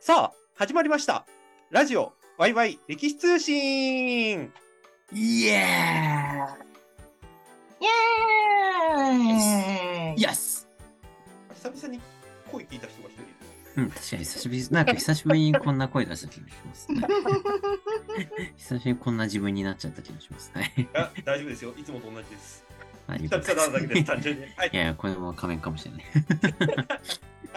さあ、始まりました。ラジオ、ワイワイ歴史通信イエイエーイーイス久々に声聞いた人が一人いる。うん、確かに久しぶり、なんか久しぶりにこんな声出した気がします。久しぶりにこんな自分になっちゃった気がします。はい。あ大丈夫ですよ。いつもと同じです。はい久々なだけです、単純に。はいい。やいや、これも仮面かもしれない。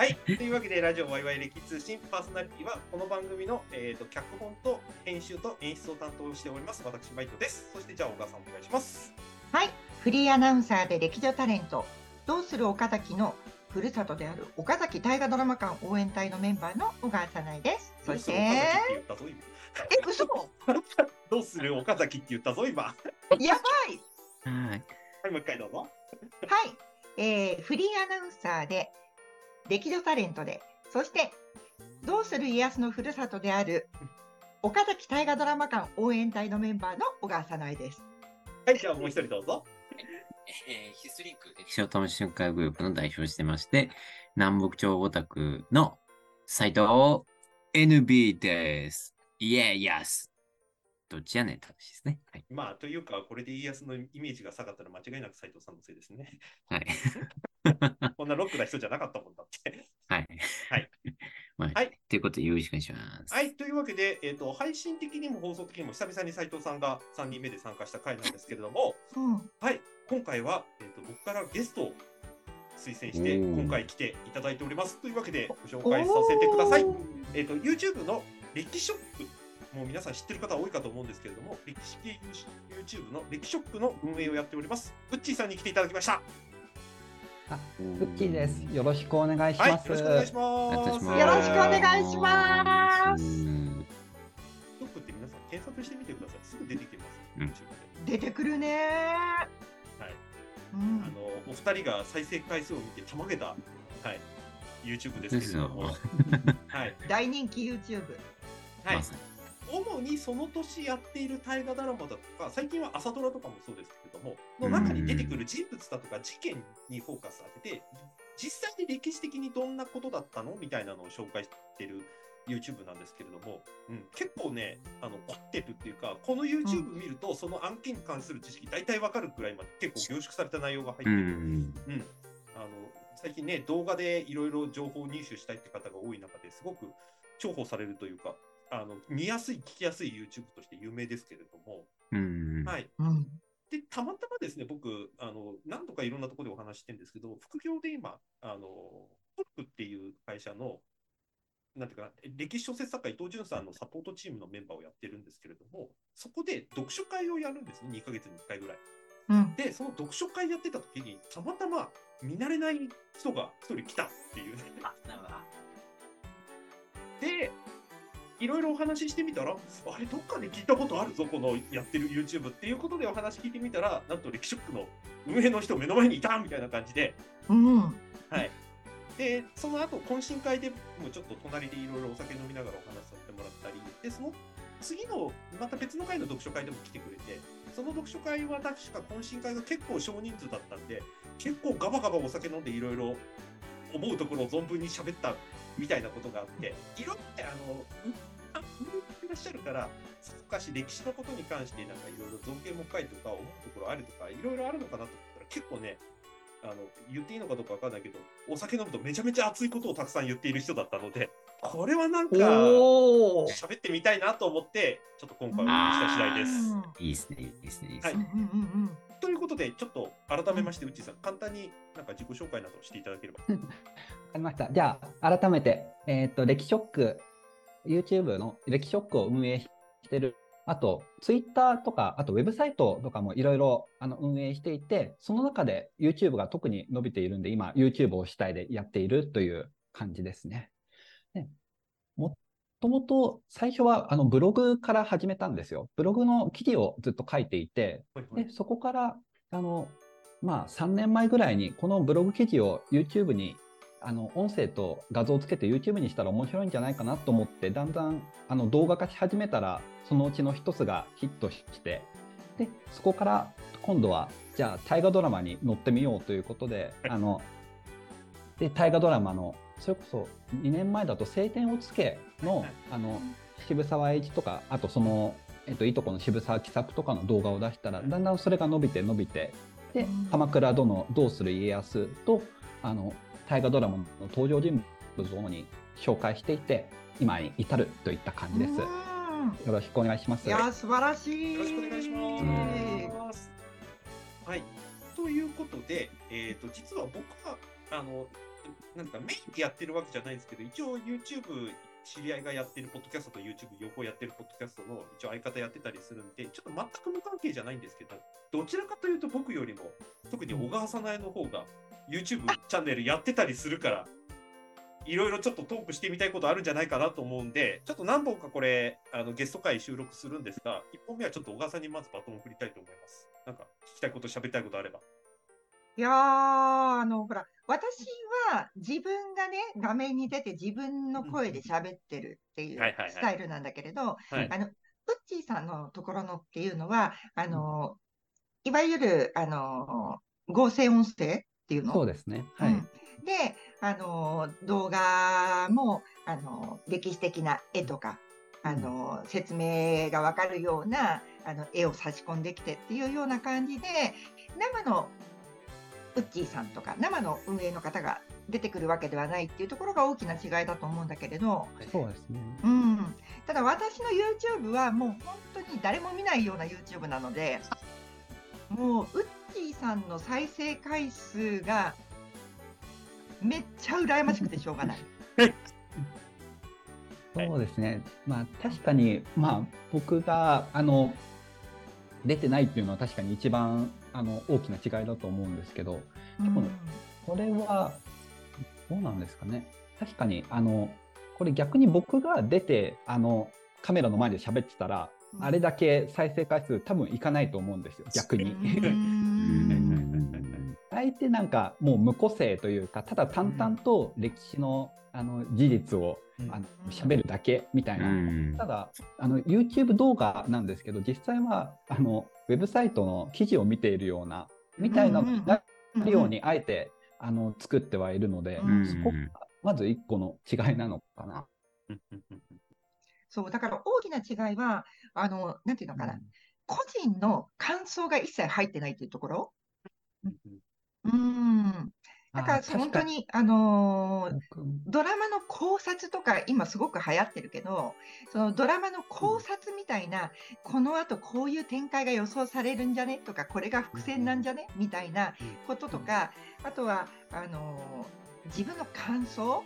はい。というわけで、ラジオワイワイ歴史通信パーソナリティは、この番組の、えー、と脚本と編集と演出を担当しております、私、マイトです。そして、じゃあ、小川さんお願いします。はい、フリーアナウンサーで歴女タレント、どうする岡崎のふるさとである岡崎大河ドラマ館応援隊のメンバーの小川さないです。そして。え、嘘どうする岡崎って言ったぞ、今。は やばいはい。い、もう一回どうぞ。はい、えーフリーアナウンサーで歴女タレントで、そして、どうする家康のふるさとである岡崎大河ドラマ館応援隊のメンバーの小川さないです。はい、じゃあ、もう一人どうぞ。えー、ヒスリンク歴史を楽しむ会グループの代表をしてまして、南北朝オタクの斉藤 NB です。イエーイヤスどっちやねんって話ですね。はい。まあ、というか、これで家康のイメージが下がったら間違いなく斉藤さんのせいですね。はい。こんなロックな人じゃなかったもんだって。はい。はい。まあ、はいということでよろしくお願いします。はい、というわけで、えーと、配信的にも放送的にも久々に斉藤さんが3人目で参加した回なんですけれども、うん、はい、今回は、えーと僕からゲストを推薦して、今回来ていただいております。というわけで、ご紹介させてください。えーと、YouTube の歴史ショップ、もう皆さん知ってる方多いかと思うんですけれども、歴史系 YouTube の歴史ショップの運営をやっております。ウッチーさんに来ていただきました。あ、ウッチーです。よろしくお願いしはい、よます。ろしくお願いします。お願いしますよろしくお願いしますうんショップって皆さん検索してみてください。すぐ出てきます。うん。出てくるねはい。うんあのお二人が再生回数を見てたまげた、はい、YouTube ですけれども、はい、大人気 YouTube。はい主にその年やっている大河ドラマだとか、最近は朝ドラとかもそうですけれども、の中に出てくる人物だとか事件にフォーカス当てて、実際に歴史的にどんなことだったのみたいなのを紹介している YouTube なんですけれども、うん、結構ね、あの凝ってるっていうか、この YouTube 見ると、その案件に関する知識、大体わかるくらいまで結構凝縮された内容が入ってうる。ん。うん、あの最近ね、動画でいろいろ情報を入手したいって方が多い中ですごく重宝されるというか、あの見やすい、聞きやすい YouTube として有名ですけれども、うん。はい、うん。でたまたまですね、僕、あの何度かいろんなところでお話ししてるんですけど、副業で今、あのトップっていう会社の、なんていうかな、歴史小説作家、伊藤潤さんのサポートチームのメンバーをやってるんですけれども、そこで読書会をやるんですね、2ヶ月に1回ぐらい。うん。で、その読書会やってた時に、たまたま見慣れない人が一人来たっていう。で、いろいろお話ししてみたら、あれ、どっかで聞いたことあるぞ、このやってる YouTube っていうことでお話聞いてみたら、なんと歴史ショックの運営の人目の前にいたみたいな感じで、うん。はい。で、その後、懇親会でもちょっと隣でいろいろお酒飲みながらお話しさせてもらったり、で、その次の、また別の会の読書会でも来てくれて、その読書会は確か懇親会が結構少人数だったんで、結構ガバガバお酒飲んでいろいろ思うところを存分に喋ったみたいなことがあって、いろってあの、いらっしゃるから、さぞかし歴史のことに関してなんかいろいろ造形も深いとか思うところあるとか、いろいろあるのかなと思ったら結構ね、あの言っていいのかどうかわかんないけど、お酒飲むとめちゃめちゃ熱いことをたくさん言っている人だったので、これはなんか。喋ってみたいなと思って、ちょっと今回お願いした次第です。いいですね、いいですね、いいですはいね。ということで、ちょっと改めまして、うっちーさん、簡単になんか自己紹介などしていただければ。わかりました。じゃあ、改めて、えっ、と、歴史ショック、YouTube の歴史ショックを運営してる、あと、Twitter とか、あとウェブサイトとかもいろいろあの運営していて、その中で YouTube が特に伸びているんで、今、YouTube を主体でやっているという感じですね。でもともと最初はあのブログから始めたんですよ。ブログの記事をずっと書いていて、はいはいで、そこから、あの、まあ、3年前ぐらいに、このブログ記事を YouTube に、あの、音声と画像をつけて YouTube にしたら面白いんじゃないかなと思って、だんだん、あの、動画化し始めたら、そのうちの一つがヒットして、で、そこから、今度は、じゃあ、大河ドラマに乗ってみようということで、あの、で、大河ドラマのそれこそ2年前だと「晴天をつけの」あの渋沢栄一とかあとその、えっと、いとこの渋沢喜作とかの動画を出したらだんだんそれが伸びて伸びてでうん「鎌倉殿どうする家康と」あの大河ドラマの登場人物を主に紹介していて今に至るといった感じです。ようんろしくお願いします。いや素晴らしい。よろしくお願いします。はい。ということで、えっ、と、実は僕は、あの、なんかメインでやってるわけじゃないんですけど、一応 YouTube、知り合いがやってるポッドキャストと YouTube 両方やってるポッドキャストの一応相方やってたりするんで、ちょっと全く無関係じゃないんですけど、どちらかというと僕よりも、特に小川さなえの方が YouTube チャンネルやってたりするから、いろいろちょっとトークしてみたいことあるんじゃないかなと思うんで、ちょっと何本かこれ、あのゲスト会収録するんですが、1本目はちょっと小川さんにまずバトンを送りたいと思います。なんか聞きたいこと、喋りたいことあれば。いやー、あの、ほら、私は自分がね、画面に出て自分の声で喋ってるっていうスタイルなんだけれど、はいあの、ウッチーさんのところのっていうのは、あの、いわゆる、あの、合成音声っていうの？そうですね。はい。うんで、あの、動画も、あの、歴史的な絵とか、あの、説明がわかるような、あの、絵を差し込んできてっていうような感じで、生のウッチーさんとか、生の運営の方が出てくるわけではないっていうところが大きな違いだと思うんだけれど、そうですね。うん。ただ私の YouTube はもう本当に誰も見ないような YouTube なので、もうウッチーさんの再生回数がめっちゃ羨ましくてしょうがない。そうですね。まあ確かに、まあ僕があの出てないっていうのは確かに一番あの大きな違いだと思うんですけど、うんこれはどうなんですかね。確かにあのこれ逆に僕が出てあのカメラの前で喋ってたら、あれだけ再生回数多分いかないと思うんですよ。逆に。あえてなんかもう無個性というかただ淡々と歴史のあの事実をあの喋るだけみたいな、うん。ただあの YouTube 動画なんですけど実際はあのウェブサイトの記事を見ているようなみたいななるようにあえてあの作ってはいるので、うん。そこがまず一個の違いなのかな。そう、だから大きな違いは、あの、なんていうのかな、個人の感想が一切入ってないっていうところ。うん。だから本当に、あのードラマの考察とか今すごく流行ってるけど、そのドラマの考察みたいな、この後こういう展開が予想されるんじゃねとか、これが伏線なんじゃねみたいなこととか、あとは、あのー自分の感想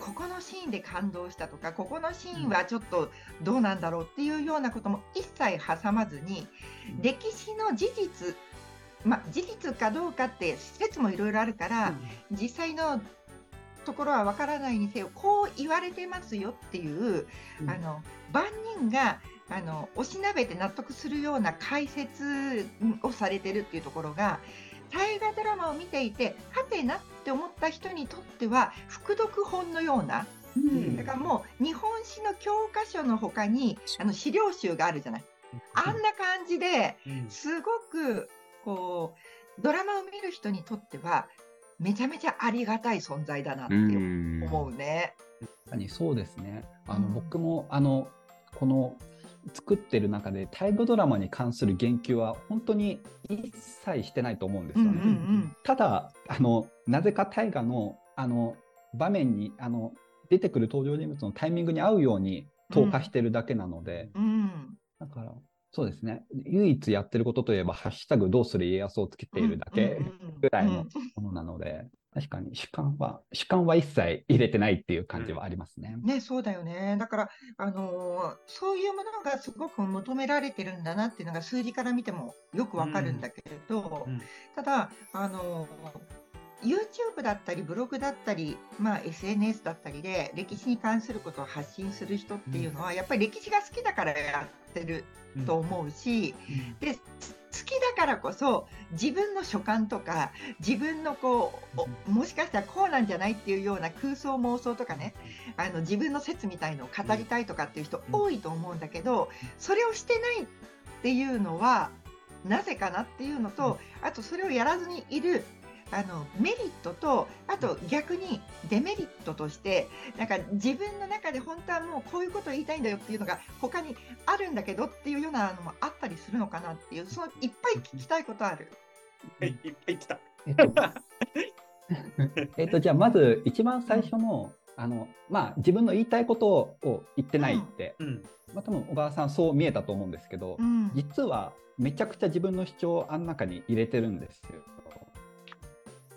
ここのシーンで感動したとか、ここのシーンはちょっとどうなんだろうっていうようなことも一切挟まずに、歴史の事実、まあ、事実かどうかって説もいろいろあるから、実際のところはわからないにせよこう言われてますよっていう、うん。あの万人があのおしなべて納得するような解説をされてるっていうところが大河ドラマを見ていてはてなって思った人にとっては副読本のようなうん。だからもう日本史の教科書の他にあの資料集があるじゃない。あんな感じですごくこうドラマを見る人にとってはめちゃめちゃありがたい存在だなってうん。思うね。確かにそうですね。あの、うん。僕もあのこの作ってる中で大河ドラマに関する言及は本当に一切してないと思うんですよね。うんうんうん。ただあのなぜか大河のあの場面にあの出てくる登場人物のタイミングに合うように投下してるだけなので、うん。だからそうですね。唯一やってることといえば「ハッシュタグどうする家康」をつけているだけぐらいのものなので、確かに主観は主観は一切入れてないっていう感じはありますね。ね、そうだよね。だから、あのーそういうものがすごく求められてるんだなっていうのが数字から見てもよくわかるんだけれど、うん。ただ、あのー YouTube だったりブログだったり、まあ、SNS だったりで歴史に関することを発信する人っていうのは、やっぱり歴史が好きだからやってると思うし、でつ好きだからこそ自分の所感とか自分のこうおもしかしたらこうなんじゃないっていうような空想妄想とかねあの自分の説みたいのを語りたいとかっていう人多いと思うんだけどそれをしてないっていうのはなぜかなっていうのとあとそれをやらずにいるあのメリットとあと逆にデメリットとしてなんか自分の中で本当はもうこういうことを言いたいんだよっていうのが他にあるんだけどっていうようなのもあったりするのかなっていうそのいっぱい聞きたいことある。はい、いっぱい来た。えっとえっと、じゃあまず一番最初の、あの、まあ、自分の言いたいことを言ってないって、うん。まあ、多分小川さんそう見えたと思うんですけど、うん実はめちゃくちゃ自分の主張をあん中に入れてるんですよ。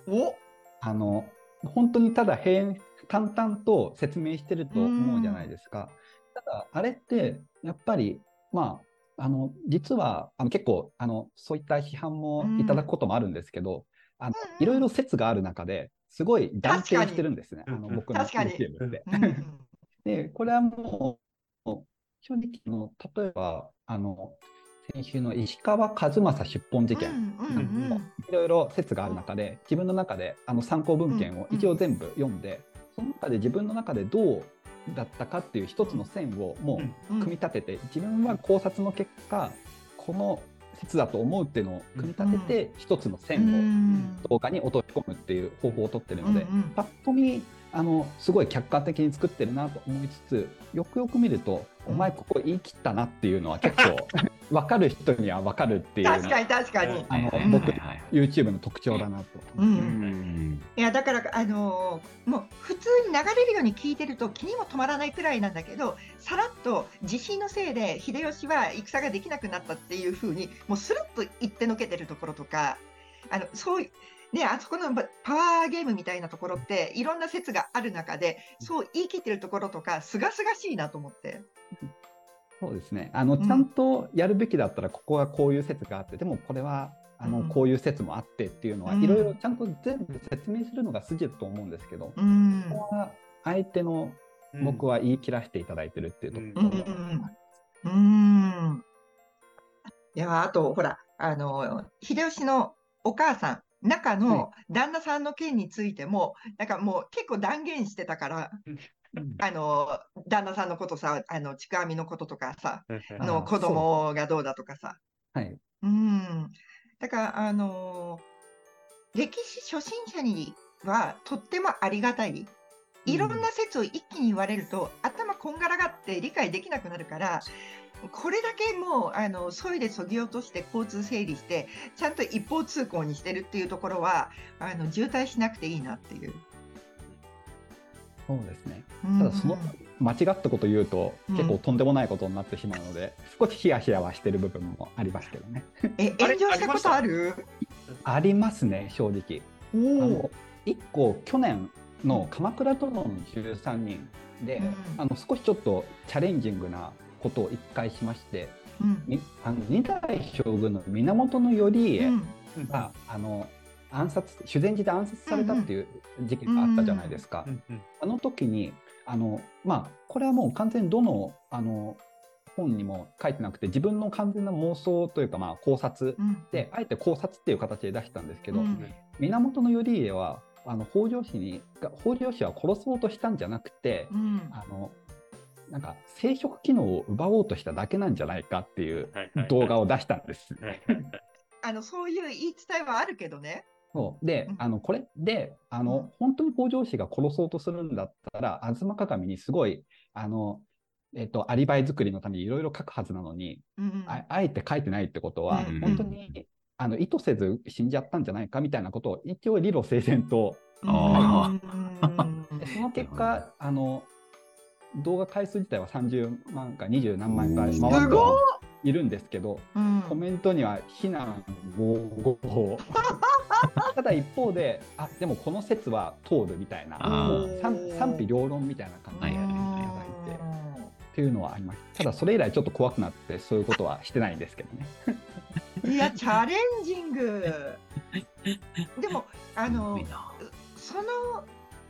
おあの、本当にただ平淡々と説明してると思うじゃないですか。ただ、あれって、やっぱり、まあ、あの、実は、あの結構、あの、そういった批判もいただくこともあるんですけど、あのうんいろいろ説がある中で、すごい断定してるんですね。あの僕の確かに。YouTube って。うん。で、これはもう、正直の、例えば、あの、先週の石川和正出本事件、いろいろ説がある中で、自分の中であの参考文献を一応全部読んで、その中で自分の中でどうだったかっていう一つの線をもううん組み立てて、自分は考察の結果、この説だと思うっていうのを組み立てて、一つのう線をん。動画に落とし込むっていう方法をとってるので、うんうん。パッと見あのすごい客観的に作ってるなと思いつつよくよく見ると、うんお前ここ言い切ったなっていうのは結構 分かる人には分かるっていうの確かに確かに。あのはいはい僕 YouTube の特徴だなと。ううんんいやだから、あのーもう普通に流れるように聞いてると気にも止まらないくらいなんだけどさらっと地震のせいで秀吉は戦ができなくなったっていうふうにもうスルッと言ってのけてるところとかあのそういね、あそこのパパワーゲームみたいなところっていろんな説がある中でそう言い切ってるところとかすがすがしいなと思って。そうですね。あのうん。ちゃんとやるべきだったらここはこういう説があってでもこれはあのうん。こういう説もあってっていうのはうん。いろいろちゃんと全部説明するのが筋だと思うんですけど、うん。ここは相手の僕は言い切らせていただいてるっていうところうん。いやあとほらあの秀吉のお母さん中の旦那さんの件についても、なんかもう結構断言してたからうん。あの旦那さんのことさあのちくわみのこととかさあの子供がどうだとかさ。はい。うん。だからあの歴史初心者にはとってもありがたい。いろんな説を一気に言われると、頭こんがらがって理解できなくなるから、これだけもうあの急いでそぎ落として交通整理して、ちゃんと一方通行にしてるっていうところは、あの渋滞しなくていいなっていう。そうですね。うんただその間違ったこと言うと、うん結構とんでもないことになってしまうので、少しヒヤヒヤはしてる部分もありますけどね。え、炎上したことある？ありますね、正直。あおの一個去年の鎌倉殿の13人で、うんあの少しちょっとチャレンジングなことを一回しまして、うん。みあの二代将軍の源頼家うん。が、あの暗殺修善寺で暗殺されたっていう事件があったじゃないですか。あの時にあの、まあ、これはもう完全にどのあの本にも書いてなくて自分の完全な妄想というか、まあ、考察うん。であえて考察っていう形で出したんですけど、うん。源頼家はあの北条氏にが北条氏は殺そうとしたんじゃなくて、うん。あのなんか生殖機能を奪おうとしただけなんじゃないかっていう動画を出したんです。あのそういう言い伝えはあるけどね。そう。でうん。あのこれであの、うん。本当に北条氏が殺そうとするんだったら吾妻鏡にすごいあの、えっとアリバイ作りのためにいろいろ書くはずなのに、うんああえて書いてないってことは、うん本当にあの意図せず死んじゃったんじゃないかみたいなことを一応理路整然とあうん。でその結果あの動画回数自体は30万か20何万回回っていはいるんですけどうん。コメントには非難合々ただ一方で あでもこの説は通るみたいな。賛賛否両論みたいな感じではいただいて。っていうのはありましたただそれ以来ちょっと怖くなってそういうことはしてないんですけどね。いや、チャレンジング。でも、あの その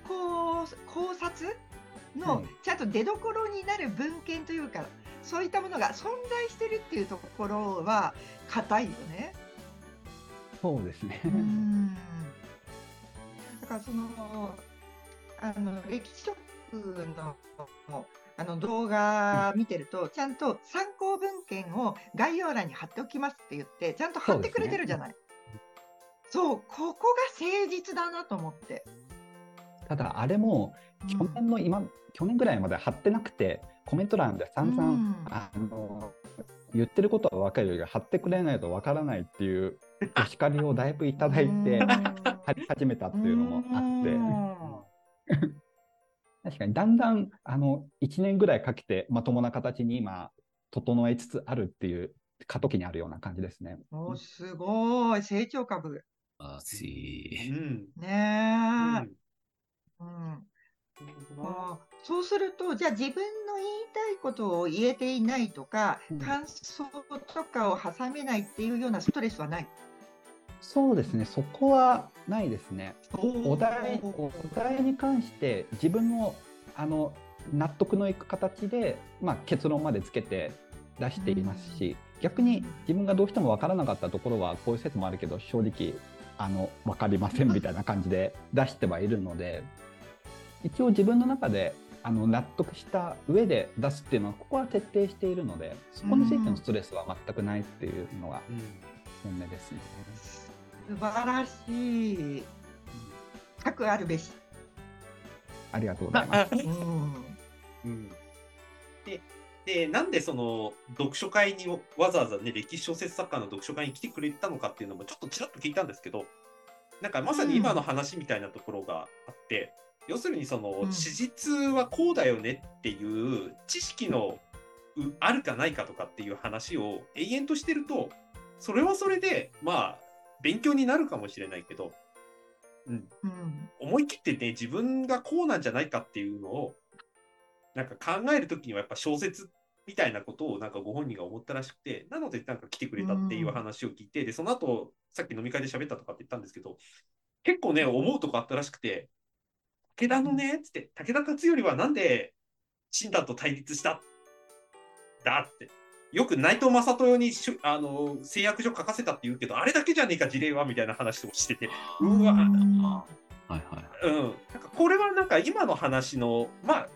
こう考察のはいちゃんと出どころになる文献というか、そういったものが存在してるっていうところは硬いよね。そうですねうん だからそのあの歴史書のあの動画見てると、ちゃんと参考文献を概要欄に貼っておきますって言って、ちゃんと貼ってくれてるじゃない。そう、ここが誠実だなと思って。ただ、あれも去年の今、去年ぐらいまで貼ってなくて、コメント欄で散々、うんあの言ってることは分かるけど、貼ってくれないと分からないっていう お叱りをだいぶいただいて、貼り始めたっていうのもあって。確かにだんだんあの1年ぐらいかけてまともな形に今整えつつあるっていう過渡期にあるような感じですね。おすごい、成長株。あうし。ん。ねえ。うんうん。あーそうすると、じゃあ自分の言いたいことを言えていないとか、うん。感想とかを挟めないっていうようなストレスはない？そうですね、そこはないですね。おお題お題に関して自分のあの納得のいく形で、まあ、結論までつけて出していますし、逆に自分がどうしても分からなかったところはこういう説もあるけど正直あの分かりませんみたいな感じで出してはいるので一応自分の中であの納得した上で出すっていうのはここは徹底しているのでそこについてのストレスは全くないっていうのが本音ですね。素晴らしい。核あるべし。ありがとうございます。うんうんでで、なんでその読書会にわざわざね、歴史小説作家の読書会に来てくれたのかっていうのもちょっとちらっと聞いたんですけど、なんかまさに今の話みたいなところがあって、要するにそのうん。史実はこうだよねっていう知識のうあるかないかとかっていう話を永遠としてると、それはそれで、まあ、勉強になるかもしれないけど、うん、うん。思い切ってね、自分がこうなんじゃないかっていうのを、なんか考えるときにはやっぱ小説みたいなことをなんかご本人が思ったらしくて、なのでなんか来てくれたっていう話を聞いて、で、その後、さっき飲み会で喋ったとかって言ったんですけど、結構ね、思うとこあったらしくて、武田のね、つって、武田勝頼はなんで親鸞と対立しただって。よく内藤正豊にしゅあの製薬所書かせたって言うけど、あれだけじゃねえか、事例はみたいな話をしてて、うわ、はいはい。うん、なんかこれはなんか今の話の、ま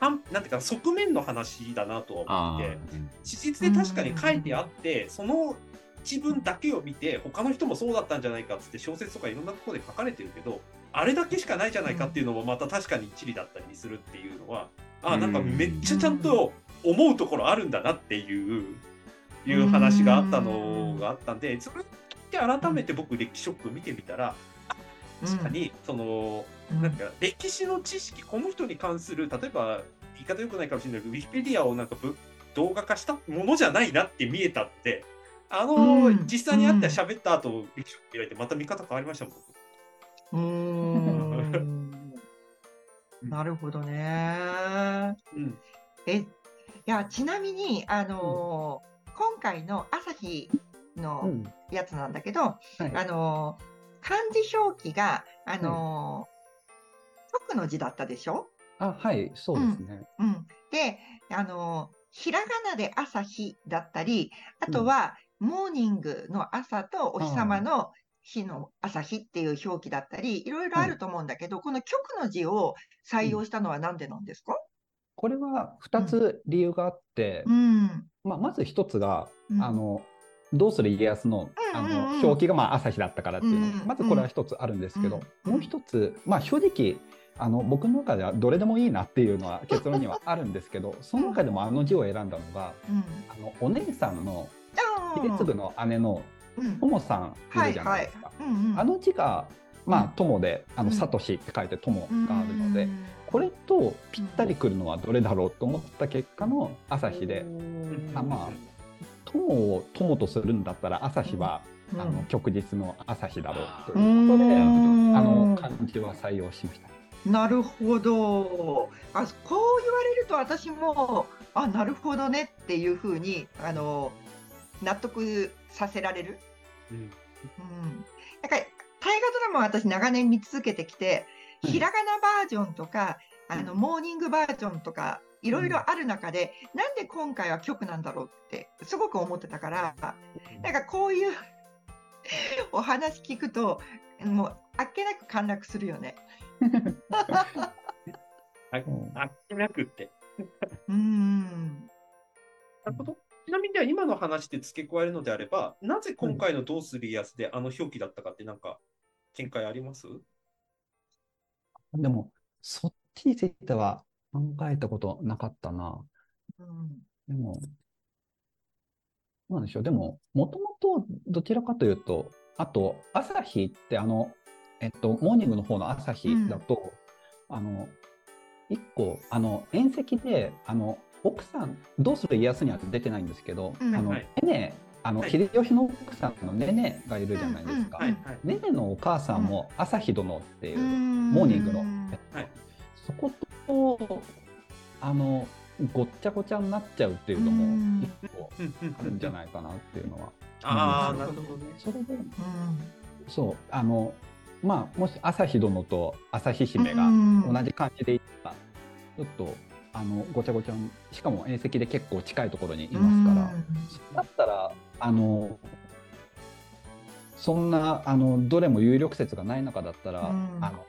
あ、なんていうか、側面の話だなとは思って、史実で確かに書いてあって、その一文だけを見て、他の人もそうだったんじゃないかっつって、小説とかいろんなところで書かれてるけど、あれだけしかないじゃないかっていうのも、また確かに一理だったりするっていうのは、あなんかめっちゃちゃんと思うところあるんだなっていう、いう話があったのがあったんで、それで改めて僕、歴史ショック見てみたら、確かに、その、うん。なんか歴史の知識、この人に関する、例えば言い方良くないかもしれないけど、ウィキペディアをなんかぶ動画化したものじゃないなって見えたって、あの、うん。実際に会って喋った後、歴史を開いて、また見方変わりましたもん。うーん。なるほどね。うん。え、いや、ちなみに、あのー今回の朝日うのん。やつなんだけど、はい。あのー漢字表記が、あのー直の字だったでしょ？あはい、そうですね。うん。で、あのーひらがなで朝日だったり、あとは、モーニングの朝とお日様の日の朝日っていう表記だったり、いろいろあると思うんだけど、この極の字を採用したのはなんでなんですか？これは2つ理由があって、うん。まあ、まず1つが、うん。あのどうする家康のあうんうんうん。の表記がまあ朝日だったからっていうの、うんうんまずこれは1つあるんですけど、うんもう1つ、まあ、正直あの僕の中ではどれでもいいなっていうのは結論にはあるんですけどその中でもあの字を選んだのがうん。あのお姉さんの秀次の姉のうんともさんいるじゃないですか。あの字が、まあうん、友で、あの、うん。サトシって書いて友があるので、うん。これとぴったりくるのはどれだろうと思った結果の朝日で、あまあ友を友とするんだったら朝日は、うん。あの極日の朝日だろうとういうことで、ん。あの漢字は採用しました。なるほど。あ、こう言われると私も、あ、なるほどねっていうふうに、あの、納得させられる？うんうん。なんか、大河ドラマは私長年見続けてきて、うんひらがなバージョンとか、あの、モーニングバージョンとか、いろいろある中で、なんで今回は曲なんだろうって、すごく思ってたから、なんかこういうお話聞くと、もう、あっけなく陥落するよね。あっけなくって。うん。なるほど。ちなみに今の話で付け加えるのであれば、なぜ今回のどうする家康であの表記だったかってなんか見解あります？でも、そっちについては考えたことなかったな。うんでも、なんでしょう。でも、もともとどちらかというと、あと、朝日ってあの、えっと、モーニングの方の朝日だと、あの、一個、あの、宴席で、あの、奥さん、どうする家康には出てないんですけど、うん。あの、はい。ねね、あの、はい。秀吉の奥さんのねねがいるじゃないですか。うんはい。はい。ねねのお母さんも朝日殿っていう、モモーニングの、はい。そこと、あの、ごっちゃごちゃになっちゃうっていうのうん。も、一個あるんじゃないかなっていうのは。ああ、うんなるほどね。それで、うん。そう、あの、まあ、もし朝日殿と朝日姫がうん。同じ感じでいったら、ちょっと、あの、ごちゃごちゃに、しかも宴席で結構近いところにいますから、だったら、あの、そんな、あの、どれも有力説がない中だったら、うん。あの、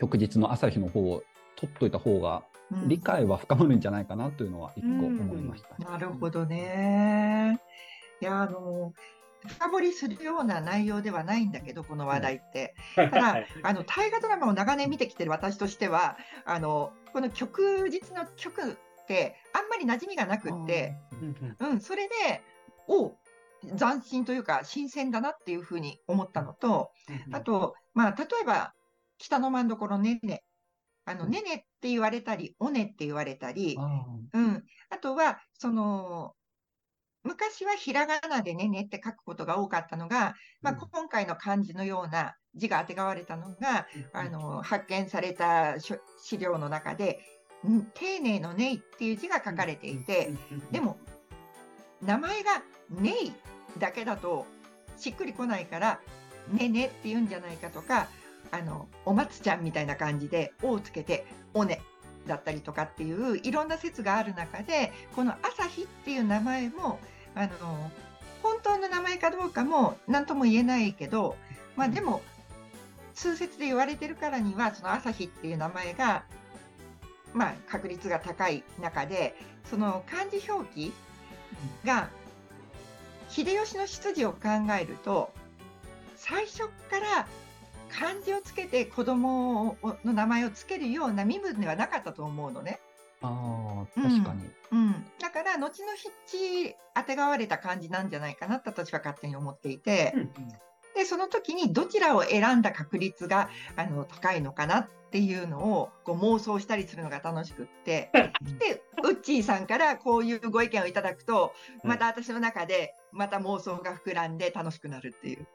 翌日の朝日の方を取っといた方が、うん。理解は深まるんじゃないかなというのは一個思いました。なるほどね。いや、あの、深掘りするような内容ではないんだけど、この話題って。たただ、あの大河ドラマを長年見てきてる私としては、あのこの曲実の曲ってあんまり馴染みがなくって、うん、それで、お斬新というか新鮮だなっていうふうに思ったのと、あと、まあ、例えば北の真所ねね、あのうん。ねねって言われたり、おねって言われたり、あうん、あとはその昔はひらがなでねねって書くことが多かったのが、まあ、うん。今回の漢字のような字があてがわれたのが、あの発見された書資料の中で、ん丁寧のねいっていう字が書かれていて、でも名前がねいだけだとしっくりこないから、ねねって言うんじゃないかとか、あのお松ちゃんみたいな感じで「お」をつけて「おね」だったりとかっていういろんな説がある中でこの朝日っていう名前もあの本当の名前かどうかも何とも言えないけど、まあ、でも通説で言われてるからにはその朝日っていう名前が、まあ、確率が高い中でその漢字表記が秀吉の出自を考えると最初から漢字をつけて子供の名前をつけるような身分ではなかったと思うのね。あ確かに。うん、だから後の筆致あてがわれた感じなんじゃないかなと私は勝手に思っていて、でその時にどちらを選んだ確率があの高いのかなっていうのをこう妄想したりするのが楽しくって。でウッチーさんからこういうご意見をいただくとうん。また私の中でまた妄想が膨らんで楽しくなるっていう。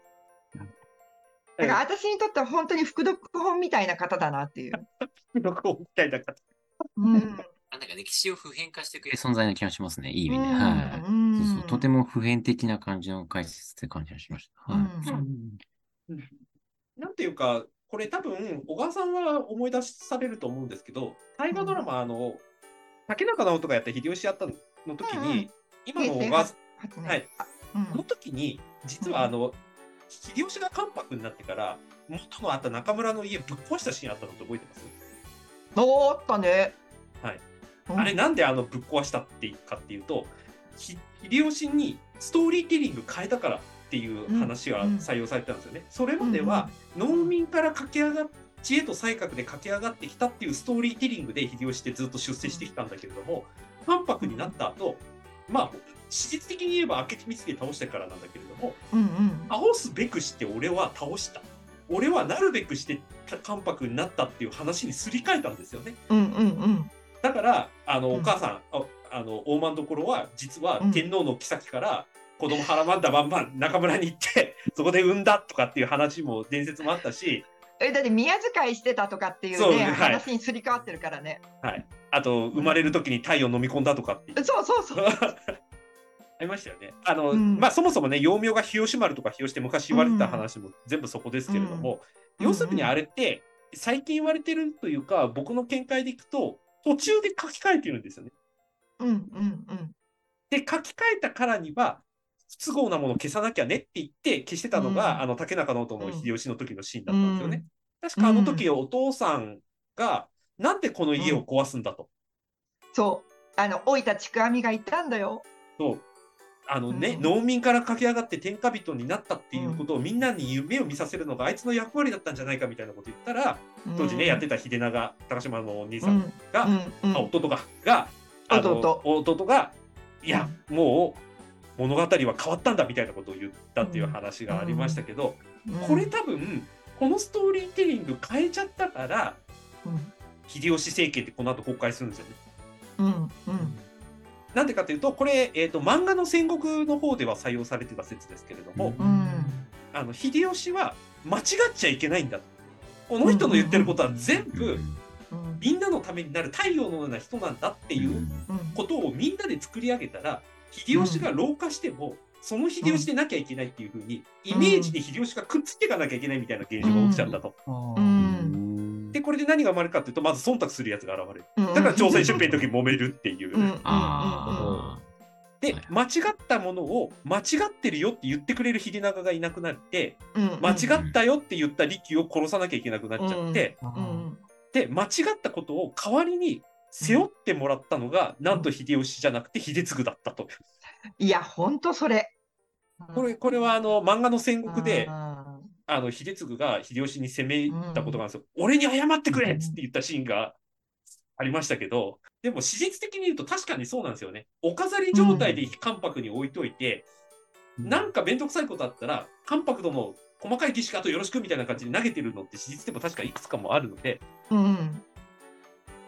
だから私にとっては本当に副読本みたいな方だなっていう。録音みたいな方。うんあなんか歴史を普遍化してくれる存在な気がしますね。いい意味で。うんはい。うんそうそうとても普遍的な感じの解説って感じがしました。なんていうか、これ多分、小川さんは思い出されると思うんですけど、大河ドラマ、あの、竹中直人がやった秀吉やったの時うんうんに、今の小川さん、初はいあうんこの時に、実はあの、秀吉が関白になってから、元のあった中村の家ぶっ壊したシーンあったのって覚えてます、おーっとね。はいうん。あれなんであのぶっ壊したっていうかっていうと、ひ秀吉にストーリーテリング変えたからっていう話が採用されてたんですよね。それまでは、農民から駆け上がっ知恵と才覚で駆け上がってきたっていうストーリーテリングで秀吉ってずっと出世してきたんだけれども、関白になった後、まあ、史実的に言えば明智光秀倒してからなんだけれども、うんうん。倒すべくして俺は倒した。俺はなるべくして関白になったっていう話にすり替えたんですよね。うんうんうん。だから、あの、うん。お母さん、ああの、大満所は、実はうん天皇の妃から、子供はらまんだまんまん中村に行って、そこで産んだとかっていう話も、伝説もあったし、え、だって宮遣いしてたとかっていうね、そうはい。話にすり替わってるからね。あと、生まれる時に体を飲み込んだとかっていう。そうそうそう。ありましたよね。あの、うん。まあ、そもそもね、幼名が日吉丸とか日吉って昔言われてた話も全部そこですけれども、うん。要するにあれって、最近言われてるというか、僕の見解でいくと、途中で書き換えてるんですよね。うんうんうん。で、書き換えたからには、不都合なものを消さなきゃねって言って消してたのが、うんあの竹中直人のうん秀吉の時のシーンだったんですよね。確かあの時お父さんが、なんでこの家を壊すんだと。そう。あの、老いたちくわみがいたんだよ。そうあのね、うん。農民から駆け上がって天下人になったっていうことをみんなに夢を見させるのがあいつの役割だったんじゃないかみたいなこと言ったら、当時ね、やってた秀長高島のお兄さんが、うん。あ弟ががあの弟。弟がいや、もう物語は変わったんだみたいなことを言ったっていう話がありましたけど、これ多分このストーリーテリング変えちゃったからうん。秀吉政権ってこの後崩壊するんですよね。うん。うんなんでかというとこれ、えー、と漫画の戦国の方では採用されてた説ですけれども、うん。あの秀吉は間違っちゃいけないんだこの人の言ってることは全部うん。みんなのためになる太陽のような人なんだっていううん。ことをみんなで作り上げたら秀吉が老化しても、その秀吉でなきゃいけないっていうふうにイメージで秀吉がくっつけていかなきゃいけないみたいな現象が起きちゃったと。ううんでこれで何が生まれるかっていうとまず忖度するやつが現れる。うんだから朝鮮出兵の時揉めるっていう。で間違ったものを間違ってるよって言ってくれる秀長がいなくなってうん間違ったよって言った利休を殺さなきゃいけなくなっちゃって、うんで間違ったことを代わりに背負ってもらったのが、なんと秀吉じゃなくて秀次だったと。いや本当それ。これこれはあの漫画の戦国でああの秀次が秀吉に攻めたことがあるんですよ。俺に謝ってくれっつって言ったシーンがありましたけど、でも史実的に言うと確かにそうなんですよね。お飾り状態で関白に置いといて、なんか面倒くさいことあったら、関白殿の細かい儀式あとよろしくみたいな感じで投げてるのって史実でも確かいくつかもあるので、ーうん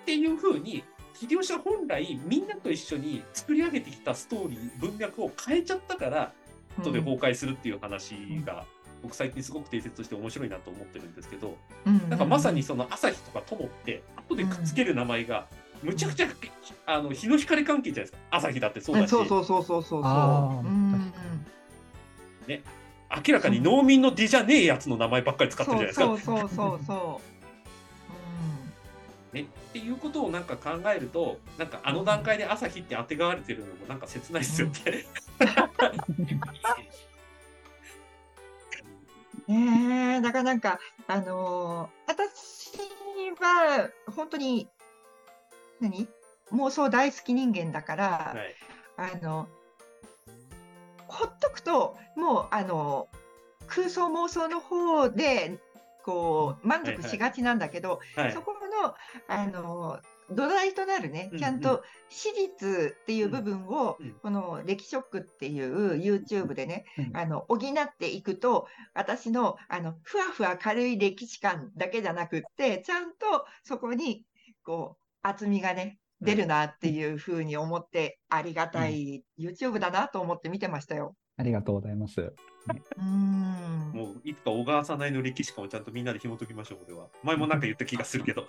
っていうふうに、秀吉は本来みんなと一緒に作り上げてきたストーリー、文脈を変えちゃったから、後で崩壊するっていう話が、僕最近すごく定説として面白いなと思ってるんですけど、うんなんかまさにその朝日とか友って、後でくっつける名前が、むちゃくちゃ、あの日の光関係じゃないですか。朝日だってそうだし、そうそうそうそうそうそう。あーうん明らかに農民の出じゃねえやつの名前ばっかり使ってるじゃないですか。そうそうそうそうね、っていうことをなんか考えると、なんかあの段階で朝日って当てがわれてるのもなんか切ないですよね。えだからなんかあのー私は本当に何？妄想大好き人間だから、はい。あのほっとくともうあの空想妄想の方でこう満足しがちなんだけど、はい。そこのあの土台となるねうんちゃんと史実っていう部分を、うんうんこの「歴ショック」っていう YouTube でね、うんあの補っていくと私のあのふわふわ軽い歴史観だけじゃなくってちゃんとそこにこう厚みがね出るなっていうふうに思ってありがたい YouTube だなと思って見てましたよ。ありがとうございます。うーんもういつか小川さないの歴史観をちゃんとみんなで紐解きましょう、これは。前もなんか言った気がするけど。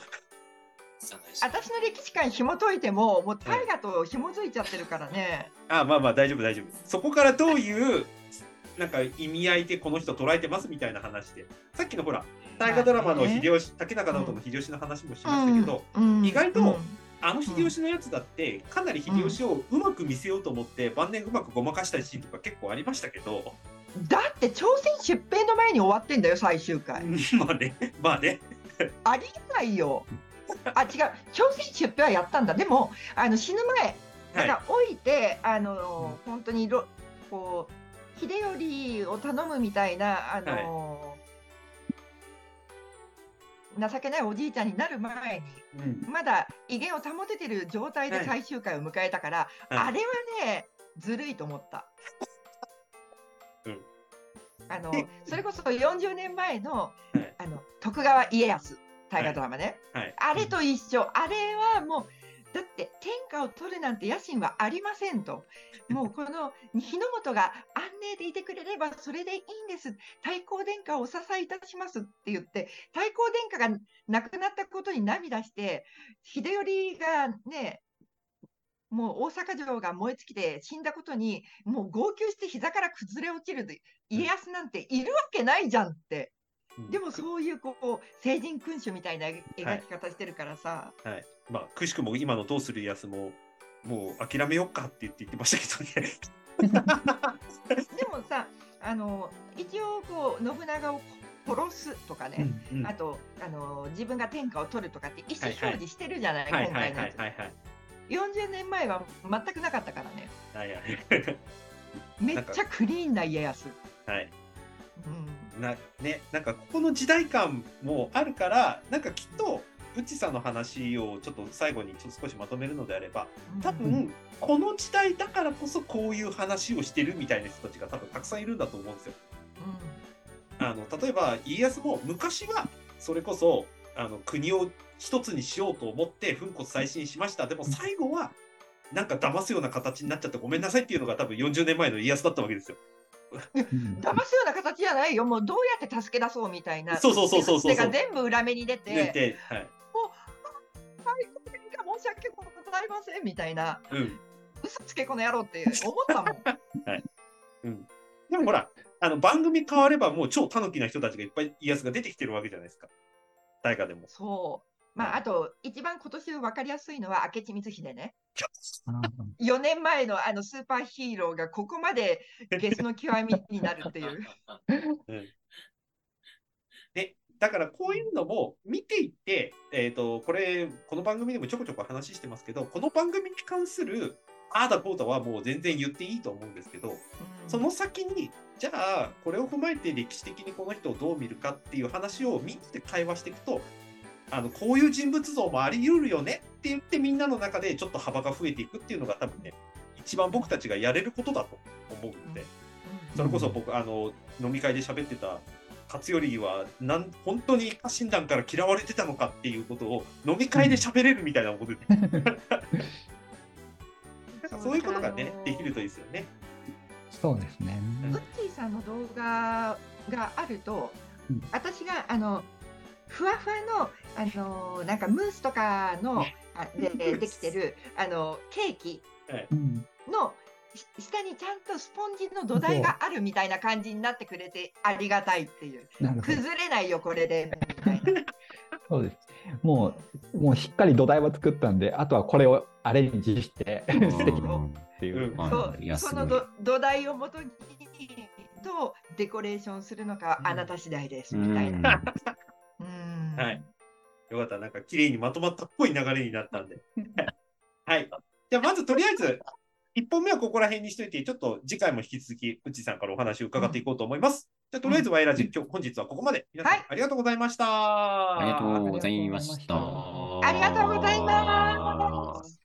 私の歴史観紐解いてももう大河と紐づいちゃってるからね。あまあまあ大丈夫大丈夫。そこからどういうなんか意味合いでこの人捉えてますみたいな話で。さっきのほら、大河ドラマの秀吉、竹中直人の秀吉の話もしましたけど、うん意外とうんあの秀吉のやつだって、かなり秀吉をうまく見せようと思って、晩年うまくごまかしたシーンとか結構ありましたけど、だって朝鮮出兵の前に終わってんだよ最終回。まあね、まあね。ありえないよ。あ違う。朝鮮出兵はやったんだ。でもあの死ぬ前だはい。から置いて、あの本当にろこう秀頼を頼むみたいなあの、情けないおじいちゃんになる前にうん。まだ威厳を保ててる状態ではい。最終回を迎えたから、はい。あれはねずるいと思った。うん。あのでそれこそ40年前の,、い。あの徳川家康大河ドラマね、はい。あれと一緒、あれはもう、だって天下を取るなんて野心はありませんと。もうこの日の本が安寧でいてくれればそれでいいんです。太閤殿下をお支えいたしますって言って、太閤殿下が亡くなったことに涙して、秀頼がね、もう大阪城が燃え尽きて死んだことに、もう号泣して膝から崩れ落ちる家康なんているわけないじゃんって。でもそういうこう聖人君主みたいな描き方してるからさ、はい。まあ、くしくも今のどうするやつも、もう諦めよっかって言って言ってましたけどね。でもさあの一応こう信長を殺すとかね、うんあとあの自分が天下を取るとかって意思表示してるじゃない、はいはい今回のやつはいはいはい。40年前は全くなかったからね。はいはい。めっちゃクリーンな家康。はい。うんなね、なんかここの時代感もあるから、なんかきっと、うちさんの話をちょっと最後にちょっと少しまとめるのであれば、多う分、この時代だからこそこういう話をしてるみたいな人たちが多分たくさんいるんだと思うんですよ。あの例えば家康も昔はそれこそあの国を一つにしようと思って粉骨再進しましたでも最後はなんか騙すような形になっちゃってごめんなさいっていうのが多分40年前の家康だったわけですよ。うん騙すような形じゃないよ。もうどうやって助け出そうみたいな。そうそうそうそうそう手が全部裏目に出て。でではいはい、国民が申し訳ございませんみたいな。うん嘘つけこの野郎って思ったもん。うん、でもほらあの番組変わればもう超タヌキな人たちがいっぱい家康が出てきてるわけじゃないですか大河でも。そう。まあ、あと、一番今年分かりやすいのは明智光秀ね。あ4年前のあのスーパーヒーローがここまでゲスの極みになるっていう。うんでだからこういうのも見ていって、えー、とこれこの番組でもちょこちょこ話してますけどこの番組に関するああだこうだはもう全然言っていいと思うんですけどその先にじゃあこれを踏まえて歴史的にこの人をどう見るかっていう話をみんなで会話していくとあのこういう人物像もあり得るよねって言ってみんなの中でちょっと幅が増えていくっていうのが多分ね一番僕たちがやれることだと思うんで。それこそ僕、あの飲み会で喋ってた勝頼はなん本当に家臣団から嫌われてたのかっていうことを飲み会で喋れるみたいなことで、そういうことがね、できるといいですよね。そうですね。ウッチーさんの動画があると、うん私があのふわふわのあのなんかムースとかのあででできてるあのケーキうんのし下にちゃんとスポンジの土台があるみたいな感じになってくれてありがたいっていう。崩れないよこれでみたいな。そうです。もう、もうしっかり土台は作ったんで、あとはこれをアレンジして、素敵だっていう。そそのど土台をもとにどうデコレーションするのかあなた次第ですみたいな。うんはい。よかった、なんか綺麗にまとまったっぽい流れになったんで。はい。じゃあ、まずとりあえず、1本目はここら辺にしといて、ちょっと次回も引き続き、うちさんからお話を伺っていこうと思います。じゃあ、とりあえず、ワイラジ、今日、本日はここまで。皆さん、はいありがとうございました。ありがとうございました。あありがとうございます。